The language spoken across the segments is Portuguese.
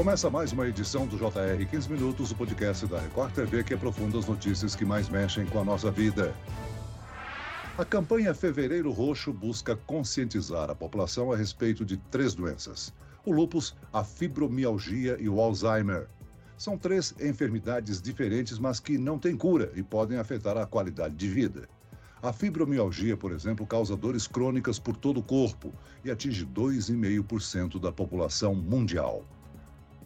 Começa mais uma edição do JR 15 Minutos, o podcast da Record TV que aprofunda as notícias que mais mexem com a nossa vida. A campanha Fevereiro Roxo busca conscientizar a população a respeito de três doenças: o lúpus, a fibromialgia e o Alzheimer. São três enfermidades diferentes, mas que não têm cura e podem afetar a qualidade de vida. A fibromialgia, por exemplo, causa dores crônicas por todo o corpo e atinge 2,5% da população mundial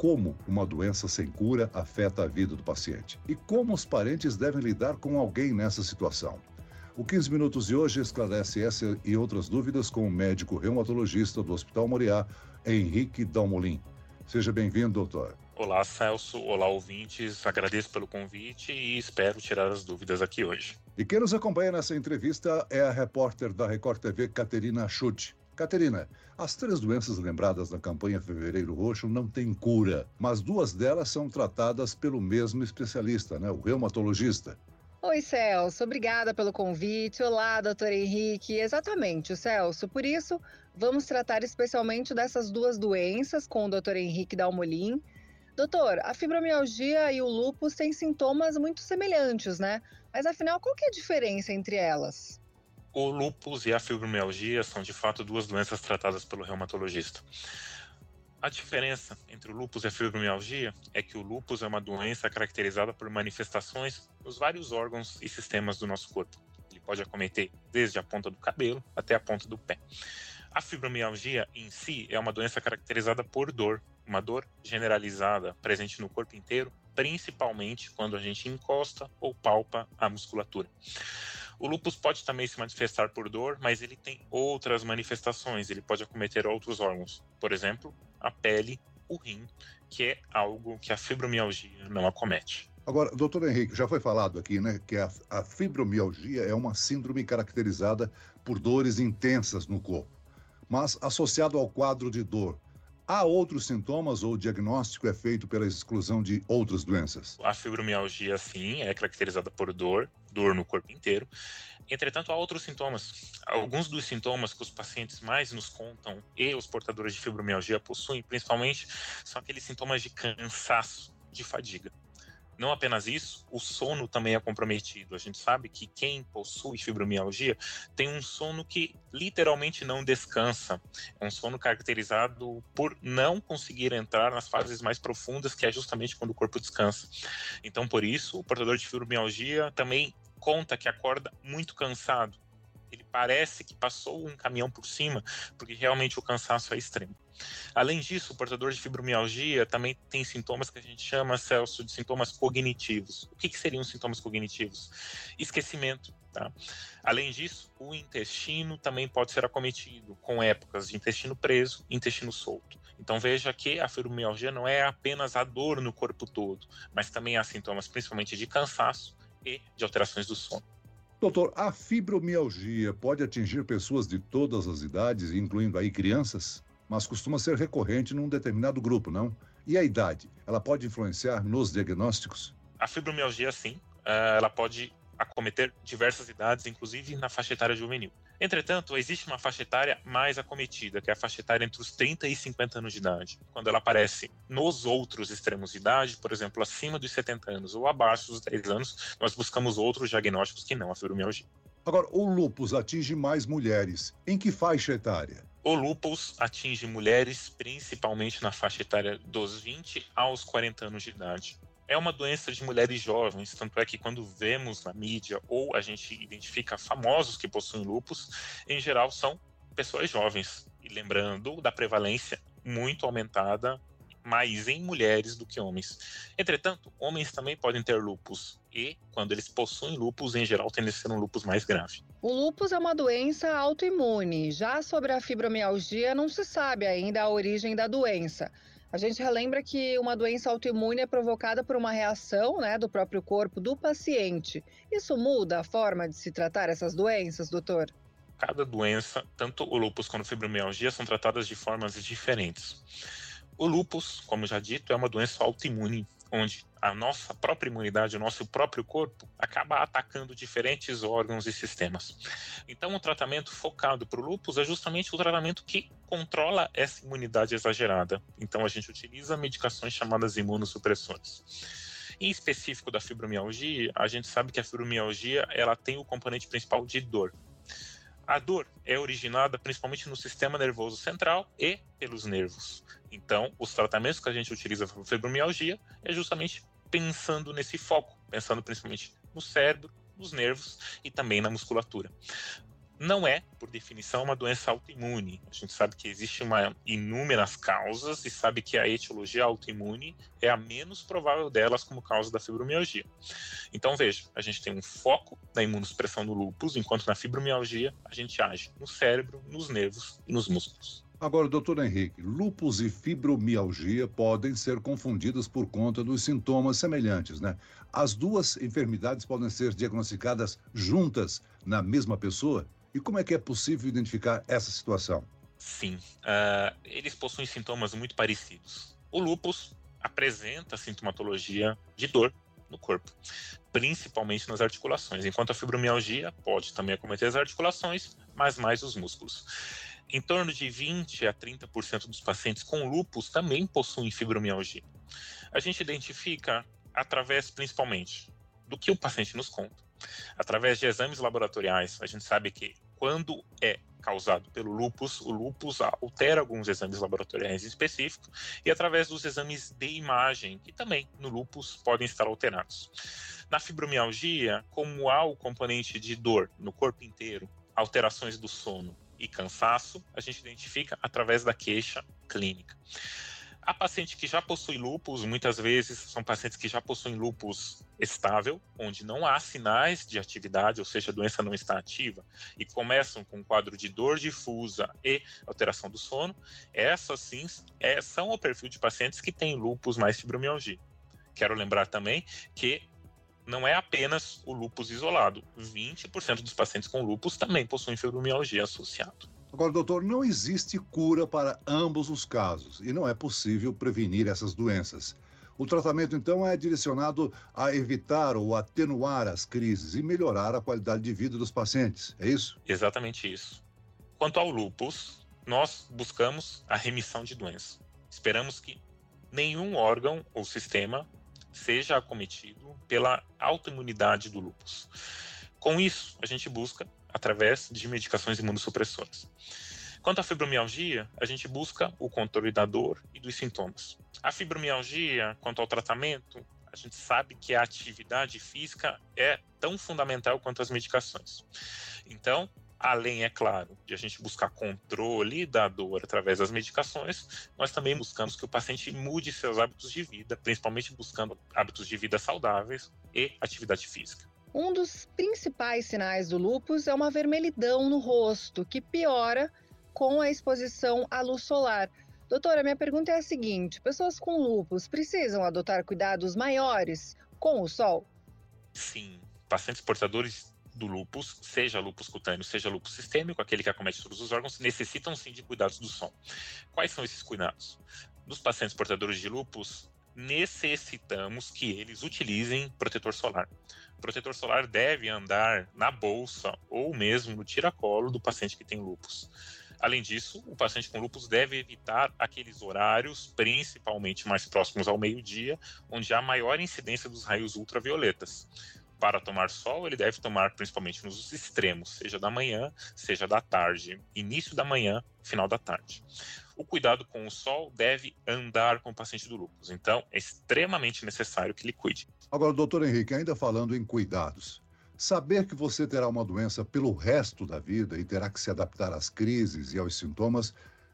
como uma doença sem cura afeta a vida do paciente e como os parentes devem lidar com alguém nessa situação. O 15 Minutos de hoje esclarece essa e outras dúvidas com o médico reumatologista do Hospital Moriá, Henrique Dalmolin. Seja bem-vindo, doutor. Olá, Celso. Olá, ouvintes. Agradeço pelo convite e espero tirar as dúvidas aqui hoje. E quem nos acompanha nessa entrevista é a repórter da Record TV, Caterina Schutt. Caterina, as três doenças lembradas na campanha Fevereiro Roxo não têm cura, mas duas delas são tratadas pelo mesmo especialista, né, o reumatologista. Oi, Celso. Obrigada pelo convite. Olá, doutor Henrique. Exatamente, Celso. Por isso, vamos tratar especialmente dessas duas doenças com o doutor Henrique Dalmolin. Doutor, a fibromialgia e o lúpus têm sintomas muito semelhantes, né? Mas afinal, qual que é a diferença entre elas? O lúpus e a fibromialgia são de fato duas doenças tratadas pelo reumatologista. A diferença entre o lúpus e a fibromialgia é que o lúpus é uma doença caracterizada por manifestações nos vários órgãos e sistemas do nosso corpo. Ele pode acometer desde a ponta do cabelo até a ponta do pé. A fibromialgia em si é uma doença caracterizada por dor, uma dor generalizada presente no corpo inteiro, principalmente quando a gente encosta ou palpa a musculatura. O lúpus pode também se manifestar por dor, mas ele tem outras manifestações, ele pode acometer outros órgãos, por exemplo, a pele, o rim, que é algo que a fibromialgia não acomete. Agora, doutor Henrique, já foi falado aqui, né, que a, a fibromialgia é uma síndrome caracterizada por dores intensas no corpo. Mas associado ao quadro de dor, Há outros sintomas ou o diagnóstico é feito pela exclusão de outras doenças? A fibromialgia, sim, é caracterizada por dor, dor no corpo inteiro. Entretanto, há outros sintomas. Alguns dos sintomas que os pacientes mais nos contam e os portadores de fibromialgia possuem, principalmente, são aqueles sintomas de cansaço, de fadiga. Não apenas isso, o sono também é comprometido. A gente sabe que quem possui fibromialgia tem um sono que literalmente não descansa. É um sono caracterizado por não conseguir entrar nas fases mais profundas, que é justamente quando o corpo descansa. Então, por isso, o portador de fibromialgia também conta que acorda muito cansado. Ele parece que passou um caminhão por cima, porque realmente o cansaço é extremo. Além disso, o portador de fibromialgia também tem sintomas que a gente chama, Celso, de sintomas cognitivos. O que, que seriam sintomas cognitivos? Esquecimento. Tá? Além disso, o intestino também pode ser acometido com épocas de intestino preso intestino solto. Então veja que a fibromialgia não é apenas a dor no corpo todo, mas também há sintomas principalmente de cansaço e de alterações do sono. Doutor, a fibromialgia pode atingir pessoas de todas as idades, incluindo aí crianças? mas costuma ser recorrente num determinado grupo, não? E a idade? Ela pode influenciar nos diagnósticos? A fibromialgia, sim. Eh, ela pode acometer diversas idades, inclusive na faixa etária juvenil. Entretanto, existe uma faixa etária mais acometida, que é a faixa etária entre os 30 e 50 anos de idade. Quando ela aparece nos outros extremos de idade, por exemplo, acima dos 70 anos ou abaixo dos 10 anos, nós buscamos outros diagnósticos que não a fibromialgia. Agora, o lúpus atinge mais mulheres. Em que faixa etária? O lúpus atinge mulheres principalmente na faixa etária dos 20 aos 40 anos de idade. É uma doença de mulheres jovens, tanto é que quando vemos na mídia ou a gente identifica famosos que possuem lúpus, em geral são pessoas jovens. E lembrando da prevalência muito aumentada mais em mulheres do que homens. Entretanto, homens também podem ter lupus e, quando eles possuem lupus, em geral tende a ser um lupus mais grave. O lupus é uma doença autoimune. Já sobre a fibromialgia, não se sabe ainda a origem da doença. A gente relembra que uma doença autoimune é provocada por uma reação né, do próprio corpo do paciente. Isso muda a forma de se tratar essas doenças, doutor? Cada doença, tanto o lupus quanto a fibromialgia, são tratadas de formas diferentes. O lupus, como já dito, é uma doença autoimune onde a nossa própria imunidade, o nosso próprio corpo, acaba atacando diferentes órgãos e sistemas. Então, o tratamento focado para o lúpus é justamente o tratamento que controla essa imunidade exagerada. Então, a gente utiliza medicações chamadas imunossupressores. Em específico da fibromialgia, a gente sabe que a fibromialgia ela tem o componente principal de dor. A dor é originada principalmente no sistema nervoso central e pelos nervos. Então, os tratamentos que a gente utiliza para fibromialgia é justamente pensando nesse foco, pensando principalmente no cérebro, nos nervos e também na musculatura não é, por definição, uma doença autoimune. A gente sabe que existe uma inúmeras causas e sabe que a etiologia autoimune é a menos provável delas como causa da fibromialgia. Então veja, a gente tem um foco na imunossupressão do lúpus, enquanto na fibromialgia a gente age no cérebro, nos nervos e nos músculos. Agora, doutor Henrique, lúpus e fibromialgia podem ser confundidas por conta dos sintomas semelhantes, né? As duas enfermidades podem ser diagnosticadas juntas na mesma pessoa? E como é que é possível identificar essa situação? Sim, uh, eles possuem sintomas muito parecidos. O lúpus apresenta sintomatologia de dor no corpo, principalmente nas articulações, enquanto a fibromialgia pode também acometer as articulações, mas mais os músculos. Em torno de 20 a 30% dos pacientes com lúpus também possuem fibromialgia. A gente identifica através principalmente do que o paciente nos conta, Através de exames laboratoriais, a gente sabe que quando é causado pelo lupus, o lupus altera alguns exames laboratoriais específicos e através dos exames de imagem, que também no lupus podem estar alterados. Na fibromialgia, como há o componente de dor no corpo inteiro, alterações do sono e cansaço, a gente identifica através da queixa clínica. A paciente que já possui lupus, muitas vezes são pacientes que já possuem lupus estável, onde não há sinais de atividade, ou seja, a doença não está ativa, e começam com um quadro de dor difusa e alteração do sono, essas sim é, são o perfil de pacientes que têm lupus mais fibromialgia. Quero lembrar também que não é apenas o lupus isolado, 20% dos pacientes com lupus também possuem fibromialgia associado. Agora, doutor, não existe cura para ambos os casos e não é possível prevenir essas doenças. O tratamento, então, é direcionado a evitar ou atenuar as crises e melhorar a qualidade de vida dos pacientes, é isso? Exatamente isso. Quanto ao lupus, nós buscamos a remissão de doença. Esperamos que nenhum órgão ou sistema seja acometido pela autoimunidade do lupus. Com isso, a gente busca através de medicações imunossupressoras. Quanto à fibromialgia, a gente busca o controle da dor e dos sintomas. A fibromialgia, quanto ao tratamento, a gente sabe que a atividade física é tão fundamental quanto as medicações. Então, além, é claro, de a gente buscar controle da dor através das medicações, nós também buscamos que o paciente mude seus hábitos de vida, principalmente buscando hábitos de vida saudáveis e atividade física. Um dos principais sinais do lúpus é uma vermelhidão no rosto, que piora com a exposição à luz solar. Doutora, minha pergunta é a seguinte: pessoas com lúpus precisam adotar cuidados maiores com o sol? Sim, pacientes portadores do lúpus, seja lúpus cutâneo, seja lúpus sistêmico, aquele que acomete todos os órgãos, necessitam sim de cuidados do sol. Quais são esses cuidados? Dos pacientes portadores de lúpus, necessitamos que eles utilizem protetor solar. O protetor solar deve andar na bolsa ou mesmo no tiracolo do paciente que tem lupus. Além disso, o paciente com lupus deve evitar aqueles horários, principalmente mais próximos ao meio-dia, onde há maior incidência dos raios ultravioletas. Para tomar sol, ele deve tomar principalmente nos extremos, seja da manhã, seja da tarde, início da manhã, final da tarde o cuidado com o sol deve andar com o paciente do lúpus. Então, é extremamente necessário que ele cuide. Agora, doutor Henrique, ainda falando em cuidados. Saber que você terá uma doença pelo resto da vida e terá que se adaptar às crises e aos sintomas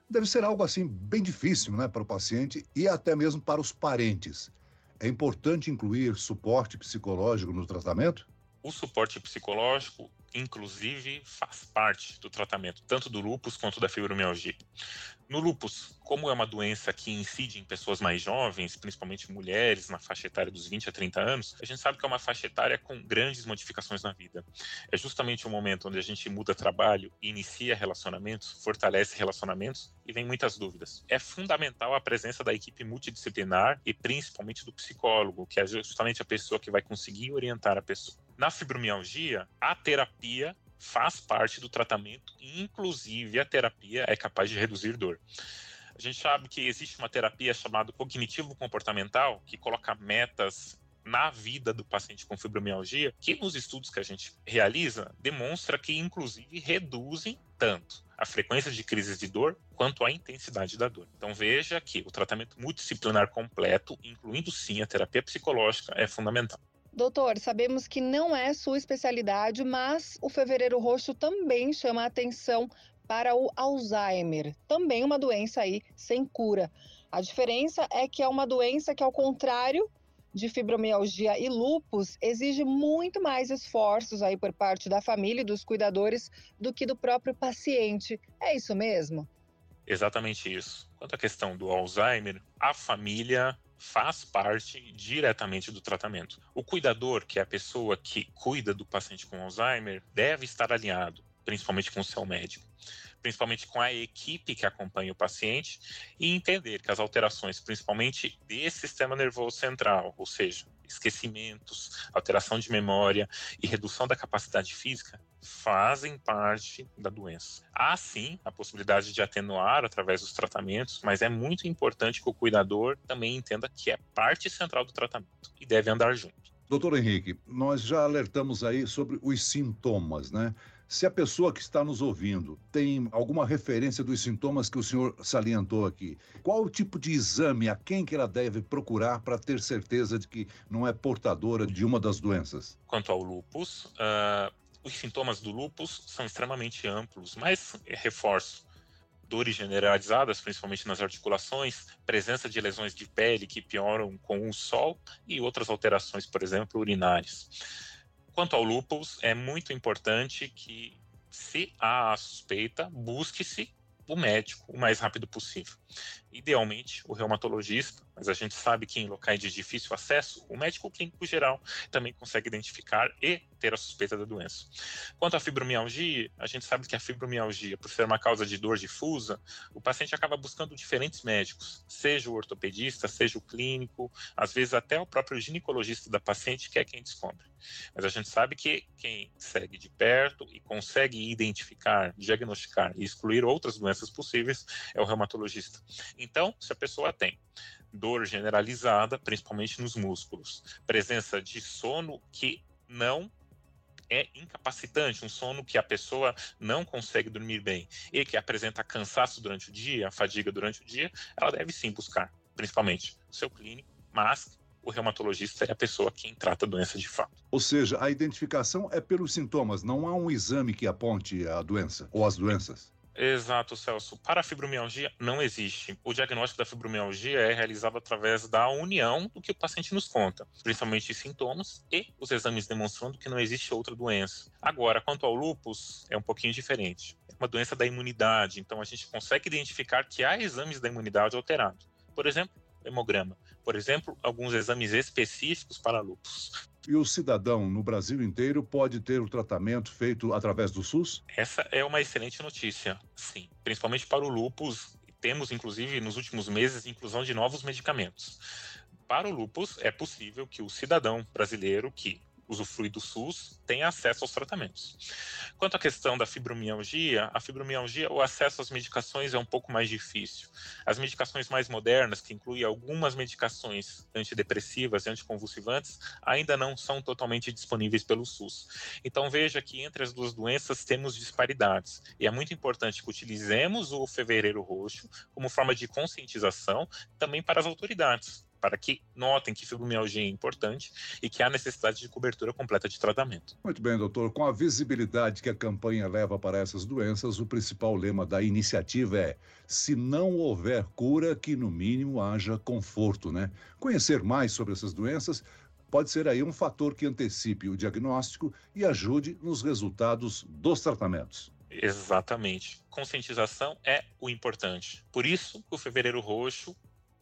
deve ser algo assim bem difícil, né, para o paciente e até mesmo para os parentes. É importante incluir suporte psicológico no tratamento? O suporte psicológico inclusive, faz parte do tratamento tanto do lúpus quanto da fibromialgia. No lúpus, como é uma doença que incide em pessoas mais jovens, principalmente mulheres na faixa etária dos 20 a 30 anos, a gente sabe que é uma faixa etária com grandes modificações na vida. É justamente o momento onde a gente muda trabalho, inicia relacionamentos, fortalece relacionamentos e vem muitas dúvidas. É fundamental a presença da equipe multidisciplinar e principalmente do psicólogo, que é justamente a pessoa que vai conseguir orientar a pessoa. Na fibromialgia, a terapia faz parte do tratamento, inclusive a terapia é capaz de reduzir dor. A gente sabe que existe uma terapia chamada cognitivo-comportamental, que coloca metas na vida do paciente com fibromialgia, que nos estudos que a gente realiza demonstra que inclusive reduzem tanto a frequência de crises de dor quanto a intensidade da dor. Então veja que o tratamento multidisciplinar completo, incluindo sim a terapia psicológica, é fundamental. Doutor, sabemos que não é sua especialidade, mas o fevereiro roxo também chama a atenção para o Alzheimer, também uma doença aí sem cura. A diferença é que é uma doença que, ao contrário de fibromialgia e lúpus, exige muito mais esforços aí por parte da família e dos cuidadores do que do próprio paciente. É isso mesmo? Exatamente isso. Quanto à questão do Alzheimer, a família faz parte diretamente do tratamento. O cuidador, que é a pessoa que cuida do paciente com Alzheimer, deve estar alinhado, principalmente com o seu médico, principalmente com a equipe que acompanha o paciente e entender que as alterações, principalmente desse sistema nervoso central, ou seja, esquecimentos, alteração de memória e redução da capacidade física, fazem parte da doença. Há sim a possibilidade de atenuar através dos tratamentos, mas é muito importante que o cuidador também entenda que é parte central do tratamento e deve andar junto. Doutor Henrique, nós já alertamos aí sobre os sintomas, né? Se a pessoa que está nos ouvindo tem alguma referência dos sintomas que o senhor salientou aqui, qual o tipo de exame, a quem que ela deve procurar para ter certeza de que não é portadora de uma das doenças? Quanto ao lupus, uh, os sintomas do lupus são extremamente amplos, mas reforço dores generalizadas, principalmente nas articulações, presença de lesões de pele que pioram com o sol e outras alterações, por exemplo, urinárias. Quanto ao lúpus, é muito importante que, se há a suspeita, busque-se o médico o mais rápido possível. Idealmente, o reumatologista, mas a gente sabe que em locais de difícil acesso, o médico clínico geral também consegue identificar e ter a suspeita da doença. Quanto à fibromialgia, a gente sabe que a fibromialgia, por ser uma causa de dor difusa, o paciente acaba buscando diferentes médicos, seja o ortopedista, seja o clínico, às vezes até o próprio ginecologista da paciente, que é quem descobre. Mas a gente sabe que quem segue de perto e consegue identificar, diagnosticar e excluir outras doenças possíveis é o reumatologista. Então, se a pessoa tem dor generalizada, principalmente nos músculos, presença de sono que não é incapacitante, um sono que a pessoa não consegue dormir bem e que apresenta cansaço durante o dia, fadiga durante o dia, ela deve sim buscar, principalmente, o seu clínico, mas o reumatologista é a pessoa quem trata a doença de fato. Ou seja, a identificação é pelos sintomas, não há um exame que aponte a doença ou as doenças. Exato, Celso. Para a fibromialgia, não existe. O diagnóstico da fibromialgia é realizado através da união do que o paciente nos conta, principalmente os sintomas e os exames demonstrando que não existe outra doença. Agora, quanto ao lúpus, é um pouquinho diferente. É uma doença da imunidade, então a gente consegue identificar que há exames da imunidade alterados. Por exemplo, hemograma. Por exemplo, alguns exames específicos para lúpus. E o cidadão no Brasil inteiro pode ter o tratamento feito através do SUS? Essa é uma excelente notícia, sim. Principalmente para o lúpus, temos inclusive nos últimos meses inclusão de novos medicamentos. Para o lúpus, é possível que o cidadão brasileiro que usufrui do SUS tem acesso aos tratamentos. Quanto à questão da fibromialgia, a fibromialgia, o acesso às medicações é um pouco mais difícil. As medicações mais modernas, que incluem algumas medicações antidepressivas e anticonvulsivantes, ainda não são totalmente disponíveis pelo SUS. Então veja que entre as duas doenças temos disparidades. E é muito importante que utilizemos o fevereiro roxo como forma de conscientização também para as autoridades para que notem que fibromialgia é importante e que há necessidade de cobertura completa de tratamento. Muito bem, doutor. Com a visibilidade que a campanha leva para essas doenças, o principal lema da iniciativa é: se não houver cura, que no mínimo haja conforto, né? Conhecer mais sobre essas doenças pode ser aí um fator que antecipe o diagnóstico e ajude nos resultados dos tratamentos. Exatamente. Conscientização é o importante. Por isso, o Fevereiro Roxo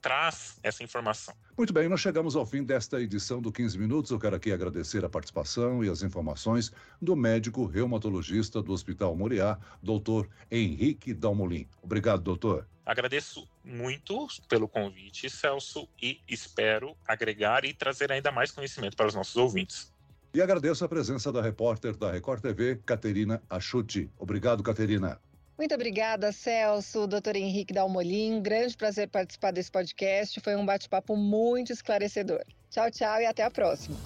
traz essa informação. Muito bem, nós chegamos ao fim desta edição do 15 Minutos. Eu quero aqui agradecer a participação e as informações do médico reumatologista do Hospital Moriá, doutor Henrique Dalmolin. Obrigado, doutor. Agradeço muito pelo convite, Celso, e espero agregar e trazer ainda mais conhecimento para os nossos ouvintes. E agradeço a presença da repórter da Record TV, Caterina Achuti. Obrigado, Caterina. Muito obrigada, Celso, doutor Henrique Dalmolin. Grande prazer participar desse podcast. Foi um bate-papo muito esclarecedor. Tchau, tchau e até a próxima.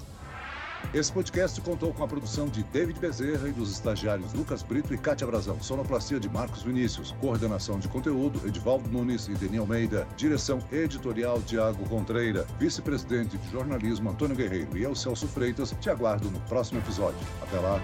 Esse podcast contou com a produção de David Bezerra e dos estagiários Lucas Brito e Cátia Brazão. Sonoplastia de Marcos Vinícius. Coordenação de conteúdo, Edivaldo Nunes e Deni Almeida. Direção editorial, Tiago Contreira. Vice-presidente de jornalismo, Antônio Guerreiro. E eu, Celso Freitas, te aguardo no próximo episódio. Até lá.